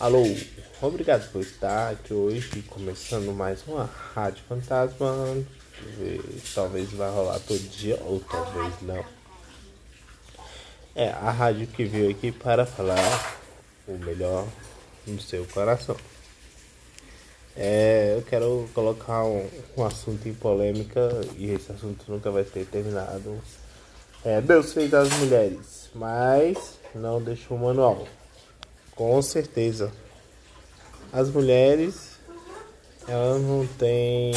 Alô, obrigado por estar aqui hoje, começando mais uma Rádio Fantasma. Talvez vai rolar todo dia, ou talvez não. É a rádio que veio aqui para falar o melhor no seu coração. É, eu quero colocar um, um, assunto em polêmica e esse assunto nunca vai ser terminado. É, Deus fez as mulheres, mas não deixou o manual. Com certeza. As mulheres, elas não têm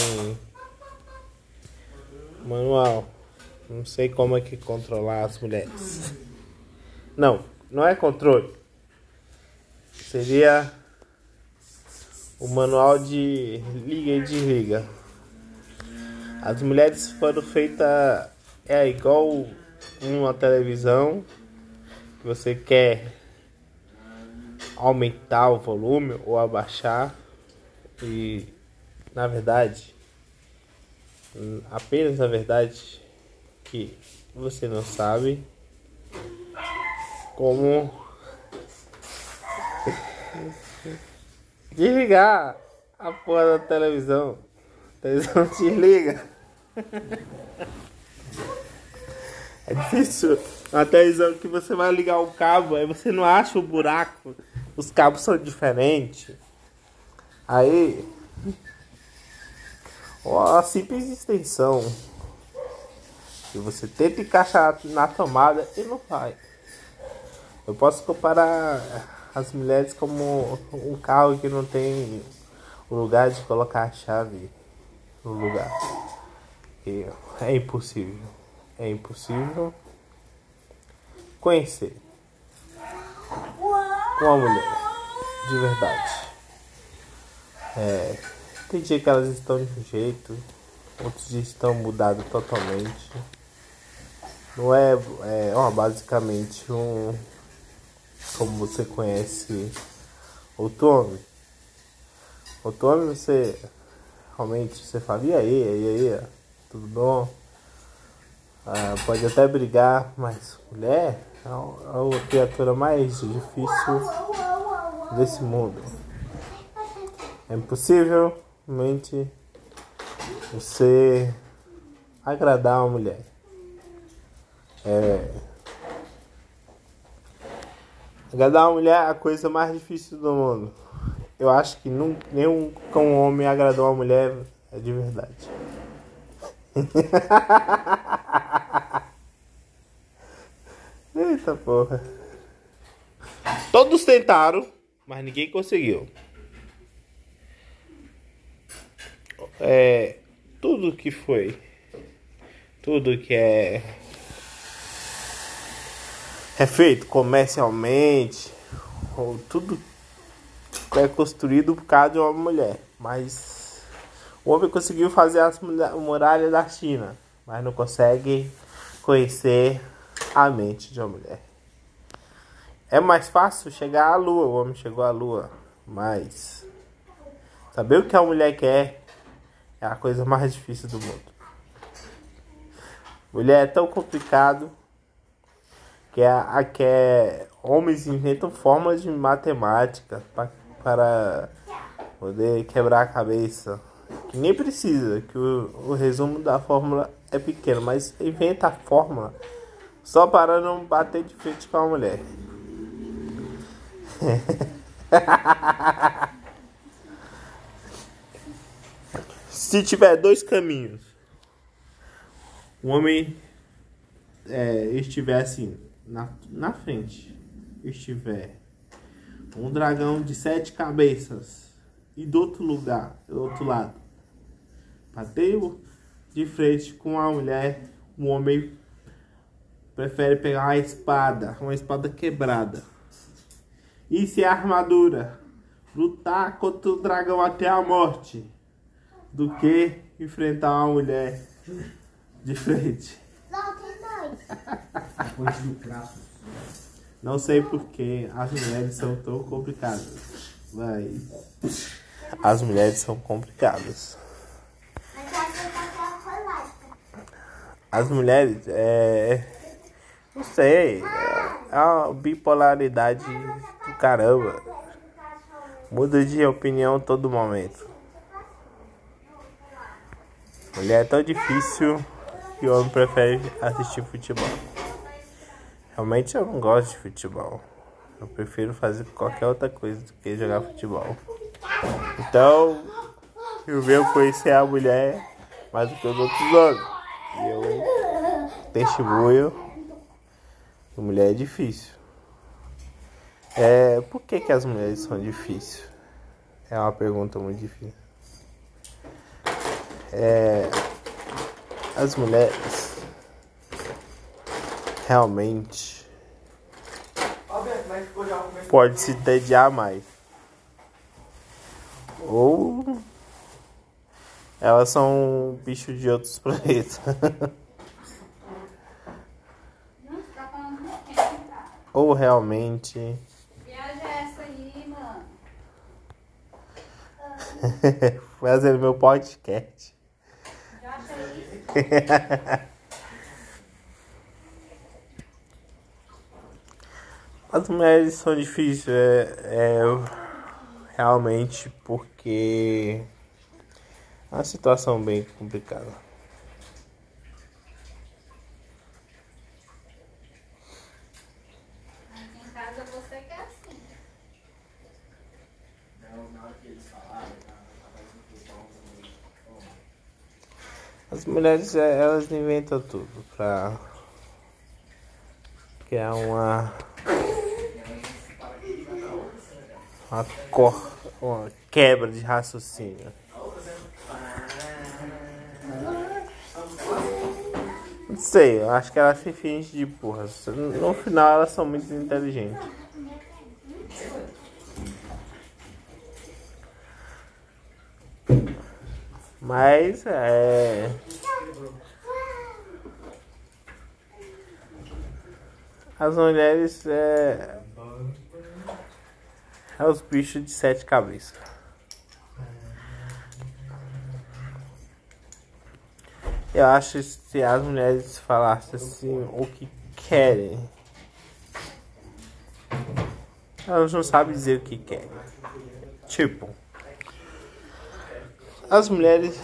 manual. Não sei como é que controlar as mulheres. Não, não é controle. Seria o manual de liga e desliga. As mulheres foram feitas é igual uma televisão que você quer aumentar o volume ou abaixar e na verdade apenas na verdade que você não sabe como desligar a porra da televisão. A televisão desliga. É difícil. A televisão que você vai ligar o cabo, aí você não acha o buraco os cabos são diferentes. Aí, a simples extensão e você tenta encaixar na tomada e não vai. Eu posso comparar as mulheres como um carro que não tem o lugar de colocar a chave no lugar. É impossível. É impossível conhecer uma mulher de verdade. É, tem dia que elas estão de um jeito, outros dias estão mudadas totalmente. Não é, é ó, basicamente um como você conhece. Outro homem você realmente você fala, e aí, e aí, tudo bom? Ah, pode até brigar, mas mulher é a criatura mais difícil desse mundo. É impossível mente você agradar uma mulher. É... Agradar uma mulher é a coisa mais difícil do mundo. Eu acho que não, nenhum um homem agradou uma mulher é de verdade. Eita porra. Todos tentaram, mas ninguém conseguiu. É, tudo que foi, tudo que é é feito comercialmente, ou tudo é construído por causa de uma mulher, mas o homem conseguiu fazer as muralhas da China, mas não consegue conhecer a mente de uma mulher. É mais fácil chegar à lua, o homem chegou à lua, mas saber o que a mulher quer é a coisa mais difícil do mundo. Mulher é tão complicado que, a, a, que é, homens inventam formas de matemática pra, para poder quebrar a cabeça. Que nem precisa, que o, o resumo da fórmula é pequeno, mas inventa a fórmula só para não bater de frente com a mulher. Se tiver dois caminhos, o homem é, estiver assim na, na frente, estiver um dragão de sete cabeças e do outro lugar, do outro lado, bateu de frente com a mulher, o homem prefere pegar uma espada, uma espada quebrada. Isso é armadura. Lutar contra o dragão até a morte. Do que enfrentar uma mulher de frente. Não sei porque as mulheres são tão complicadas. Mas as mulheres são complicadas. As mulheres é não sei. É uma bipolaridade do caramba. Muda de opinião todo momento. Mulher é tão difícil que o homem prefere assistir futebol. Realmente eu não gosto de futebol. Eu prefiro fazer qualquer outra coisa do que jogar futebol. Então, eu venho conhecer a mulher mais do que os outros homens. E eu testemunho mulher é difícil. É, por que, que as mulheres são difíceis? É uma pergunta muito difícil. É, as mulheres realmente pode se tediar mais. Ou elas são bichos de outros planetas. Ou realmente Fazendo meu podcast. As mulheres são difíceis, é, é, realmente porque é uma situação bem complicada. As mulheres, é, elas inventam tudo pra criar uma uma, cor, uma quebra de raciocínio. Não sei, eu acho que elas se fingem de burras. No final elas são muito inteligentes. Mas é. As mulheres é. É os bichos de sete cabeças. Eu acho que se as mulheres falassem assim o que querem, elas não sabem dizer o que querem. Tipo, as mulheres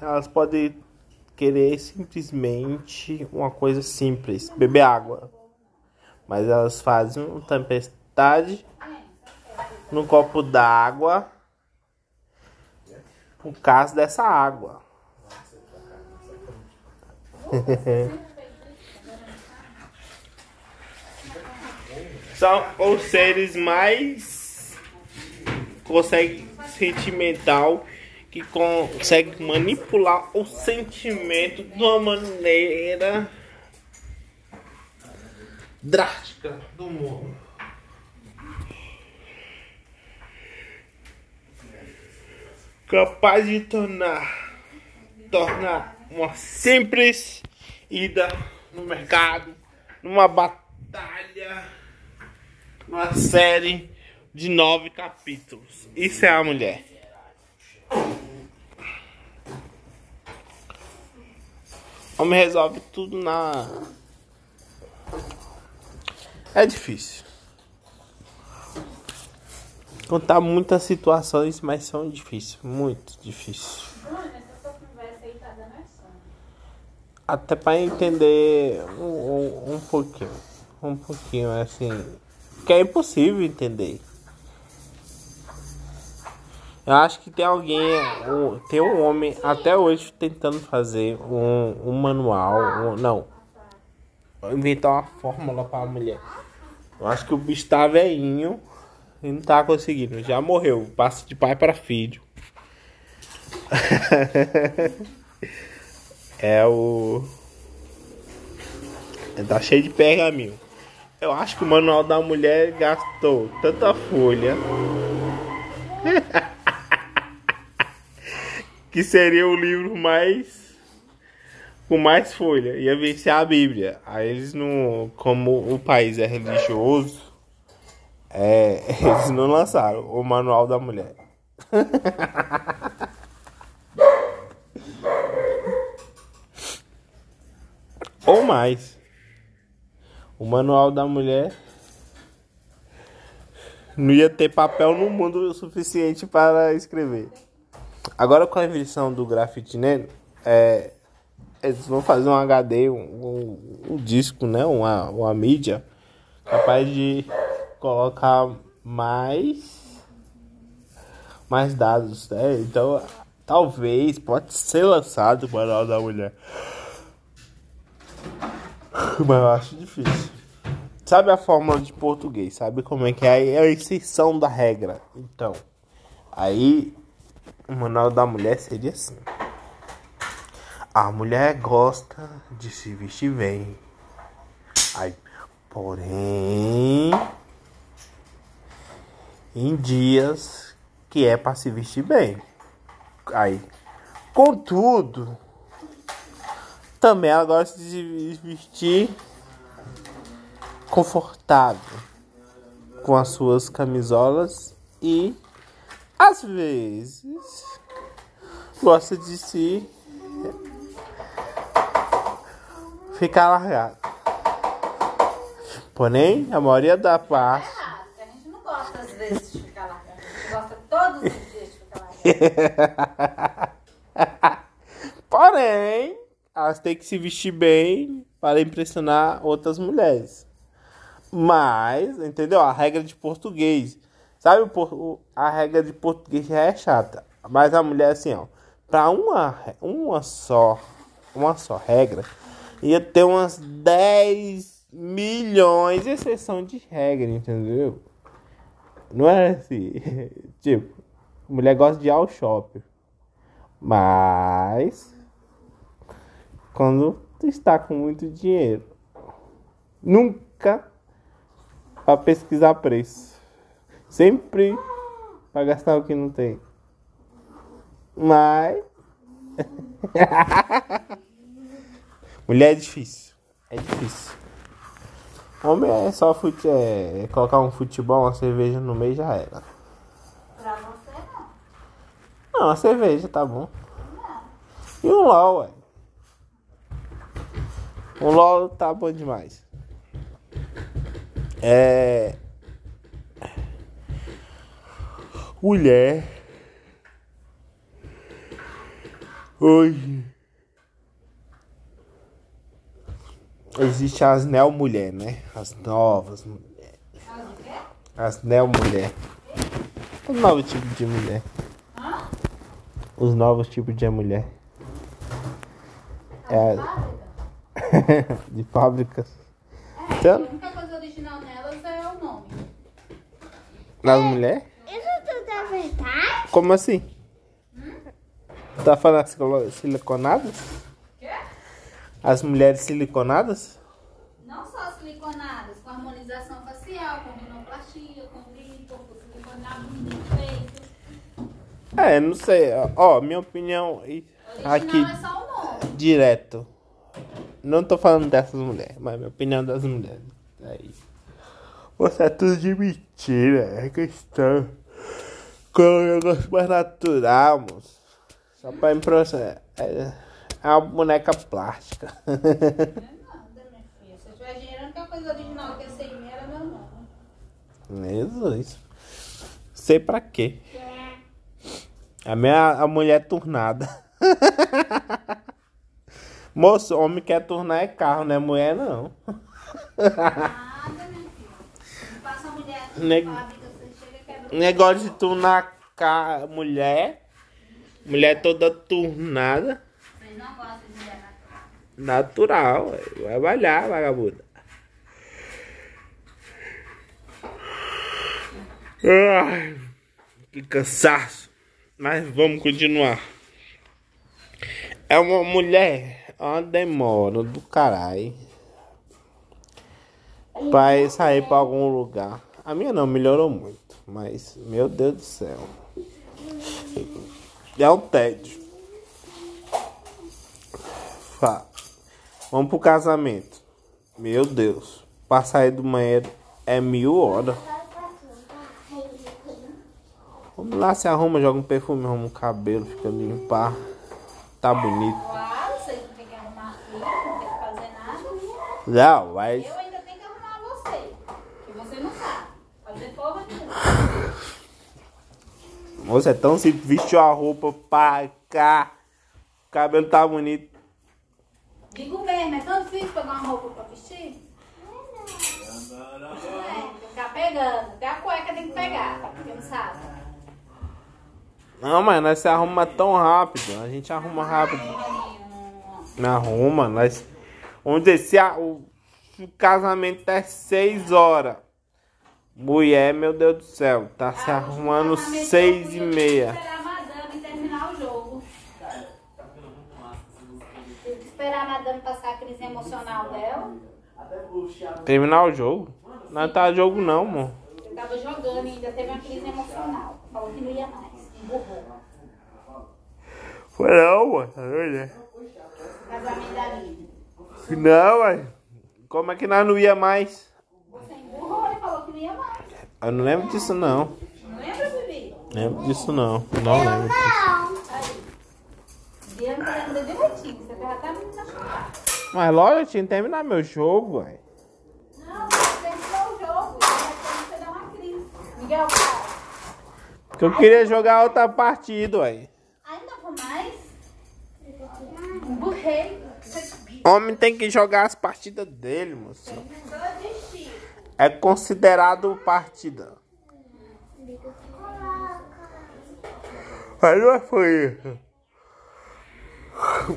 elas podem querer simplesmente uma coisa simples, beber água. Mas elas fazem uma tempestade no copo d'água por causa dessa água. São os seres mais conseguem sentimental que consegue manipular o sentimento de uma maneira drástica do mundo. Capaz de tornar, tornar uma simples ida no mercado, numa batalha, numa série de nove capítulos. Isso é a mulher. Homem resolve tudo na. É difícil. Contar muitas situações, mas são difíceis. Muito difíceis. Até para entender um, um, um pouquinho. Um pouquinho, assim. Que é impossível entender. Eu acho que tem alguém, tem um homem até hoje tentando fazer um, um manual, um, não, inventar uma fórmula para a mulher. Eu acho que o bicho tá velhinho e não tá conseguindo, já morreu, passa de pai para filho. é o. Tá cheio de pergaminho. Eu acho que o manual da mulher gastou tanta folha. que seria o livro mais com mais folha, ia vencer a Bíblia. Aí eles não, como o país é religioso, é, eles não lançaram o Manual da Mulher. Ou mais. O Manual da Mulher Não ia ter papel no mundo o suficiente para escrever. Agora com a invenção do grafite negro, é, eles vão fazer um HD, um, um, um disco, né? Uma, uma mídia capaz de colocar mais mais dados, né? Então, talvez pode ser lançado o Manual da Mulher. Mas eu acho difícil. Sabe a fórmula de português? Sabe como é que é? É a exceção da regra. Então, aí o manual da mulher seria assim. A mulher gosta de se vestir bem. Aí, porém, em dias que é para se vestir bem. Aí, contudo, também ela gosta de se vestir confortável com as suas camisolas e às vezes gosta de se ficar largado. Porém, a maioria da parte. É a gente não gosta às vezes de ficar largado. A gente gosta todos os dias de ficar largado. Porém, elas têm que se vestir bem para impressionar outras mulheres. Mas, entendeu? A regra de português. Sabe, a regra de português já é chata. Mas a mulher, assim, ó. Pra uma, uma só, uma só regra, ia ter umas 10 milhões exceção de regra, entendeu? Não é assim. tipo, mulher gosta de ir ao shopping. Mas quando está com muito dinheiro, nunca para pesquisar preço. Sempre para gastar o que não tem. Mas. Mulher é difícil. É difícil. Homem é só fute... é colocar um futebol, uma cerveja no meio já era. Pra você não. Não, a cerveja tá bom. E um LOL, ué. Um LOL tá bom demais. É. Mulher. Hoje. Existe as neo mulher, né? As novas mulheres. As neo mulher. Os novos tipos de mulher. Os novos tipos de mulher. É. de fábricas. É, a única coisa original nelas é o nome. Das mulheres? Isso tudo é verdade? Como assim? Tá falando as siliconadas? As mulheres siliconadas? Não só siliconadas, com harmonização facial, com rinoplastia, com glipo, com silicone na bunda, no peito. É, não sei. Ó, minha opinião Original aqui é só o nome. direto. Não tô falando dessas mulheres, mas minha opinião das mulheres. Aí. Você é tudo de mentira, é questão. Com um negócio mais natural, moço. Só pra impressionar. É, é uma boneca plástica. Não é nada, minha filha. Se eu tiver dinheiro, a única coisa original que ser em mim era meu nome. Jesus. Sei pra quê. A minha a mulher turnada. Moço, homem quer turnar é carro, não é mulher não. Nada, minha filha. Não passa a mulher Neg- fábrica, você chega e quebra o Negócio de turnar ca... mulher. Mulher toda turnada. Natural. Vai balhar, vagabunda. Ai, que cansaço. Mas vamos continuar. É uma mulher, é uma demora do caralho. Pra ir sair pra algum lugar. A minha não, melhorou muito. Mas, meu Deus do céu. É um tédio. Fá. Vamos pro casamento. Meu Deus. Pra sair do banheiro é mil horas. Vamos lá, se arruma, joga um perfume, arruma um cabelo, fica limpar. Tá bonito. Claro, vocês não tem que arrumar filho, não tem que fazer nada. Não, mas. Eu ainda tenho que arrumar você. Que você não sabe. Fazer porra nenhuma. Você é tão simples, vestiu a roupa pra cá. O cabelo tá bonito. Digo mesmo, é tão difícil pegar uma roupa pra vestir? É, tem que ficar pegando. Até a cueca tem que pegar, quem não sabe. Não, mas nós se arruma tão rápido. A gente arruma rápido. Me arruma, nós. Vamos dizer, se a- o, o casamento é 6 horas. Mulher, meu Deus do céu, tá se arrumando Casamento, 6 eu e meia. Esperar a madame passar a crise emocional dela. Terminar o jogo? Não tá jogo não, amor. Eu tava jogando e ainda teve uma crise emocional. Falou que não ia mais. Emburrou. Foi não, mano. Tá doido, Casamento da Lívia. Não, mãe. Como é que nós não ia mais? Você emburrou e falou que não ia mais. Eu não lembro disso não. Não lembra, Bibi? Lembro disso não. Não lembro disso. Não lembra direitinho. Você já tá me machucado. Mas lógico, tinha que terminar meu jogo, ué. Não, você terminou o jogo. Depois você dá uma crise. Miguel, cara. Porque eu queria jogar outra partida, ué. Ainda vou mais? Emburrei. Homem tem que jogar as partidas dele, moço. É considerado partida. Mas não foi isso.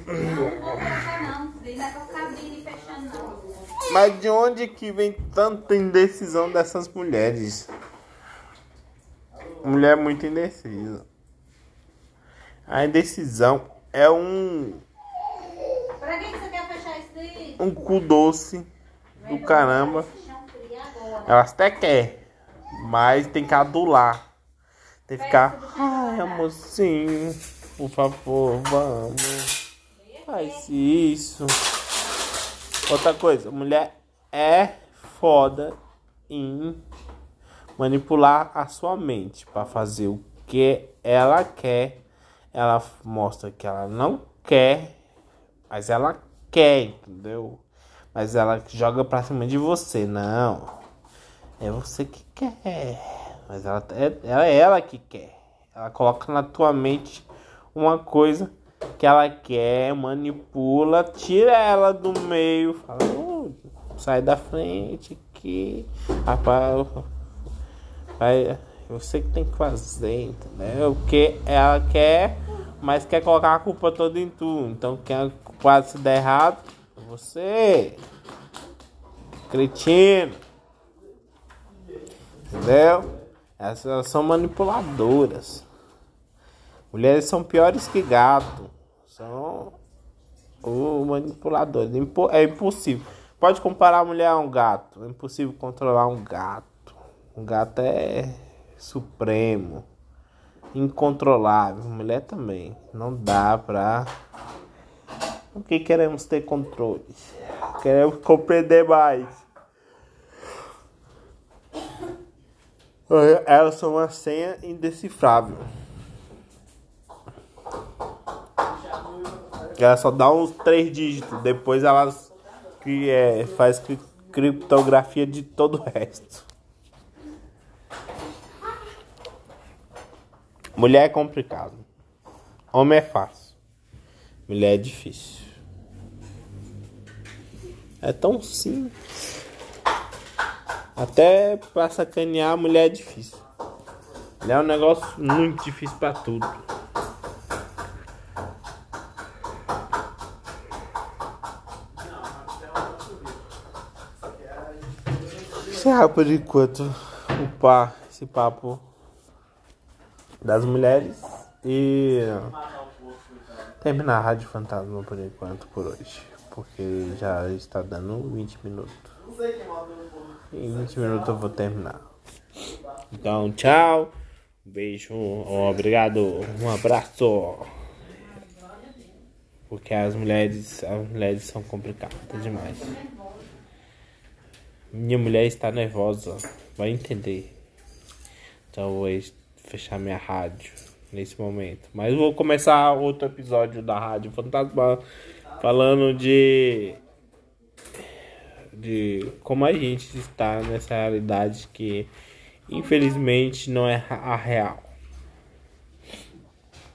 Não vou colocar não. Mas de onde que vem tanta indecisão dessas mulheres? Mulher muito indecisa. A indecisão é um, Pra que que você quer fechar isso daí? um cu doce do caramba. Elas até quer, mas tem que adular. Tem que ficar. Ai, amorzinho, por favor, vamos. Faz isso. Outra coisa, mulher é foda em manipular a sua mente para fazer o que ela quer. Ela mostra que ela não quer, mas ela quer, entendeu? Mas ela joga pra cima de você, não. É você que quer. Mas ela é, ela é ela que quer. Ela coloca na tua mente uma coisa que ela quer, manipula, tira ela do meio, fala, "Ô, sai da frente aqui. Rapaz, vai, você que tem que fazer, entendeu? O que ela quer, mas quer colocar a culpa toda em tu. Então quem é culpado se der errado, você. Cretino. Entendeu? Essas elas são manipuladoras. Mulheres são piores que gato. São o manipulador. Impo- É impossível. Pode comparar a mulher a um gato. É impossível controlar um gato. Um gato é supremo. Incontrolável. Mulher também. Não dá pra. Porque queremos ter controle. Queremos compreender mais. Elas são uma senha indecifrável. Ela só dá uns três dígitos. Depois elas que é, faz cri- criptografia de todo o resto. Mulher é complicado. Homem é fácil. Mulher é difícil. É tão simples. Até pra sacanear mulher é difícil. Mulher é um negócio muito difícil pra tudo. Encerrar por enquanto o pá, esse papo das mulheres e terminar a Rádio Fantasma por enquanto por hoje. Porque já está dando 20 minutos. Em 20 minutos eu vou terminar. Então, tchau. Um beijo. Obrigado. Um abraço. Porque as mulheres, as mulheres são complicadas demais. Minha mulher está nervosa. Vai entender. Então vou fechar minha rádio nesse momento. Mas vou começar outro episódio da Rádio Fantasma falando de de como a gente está nessa realidade que infelizmente não é a real.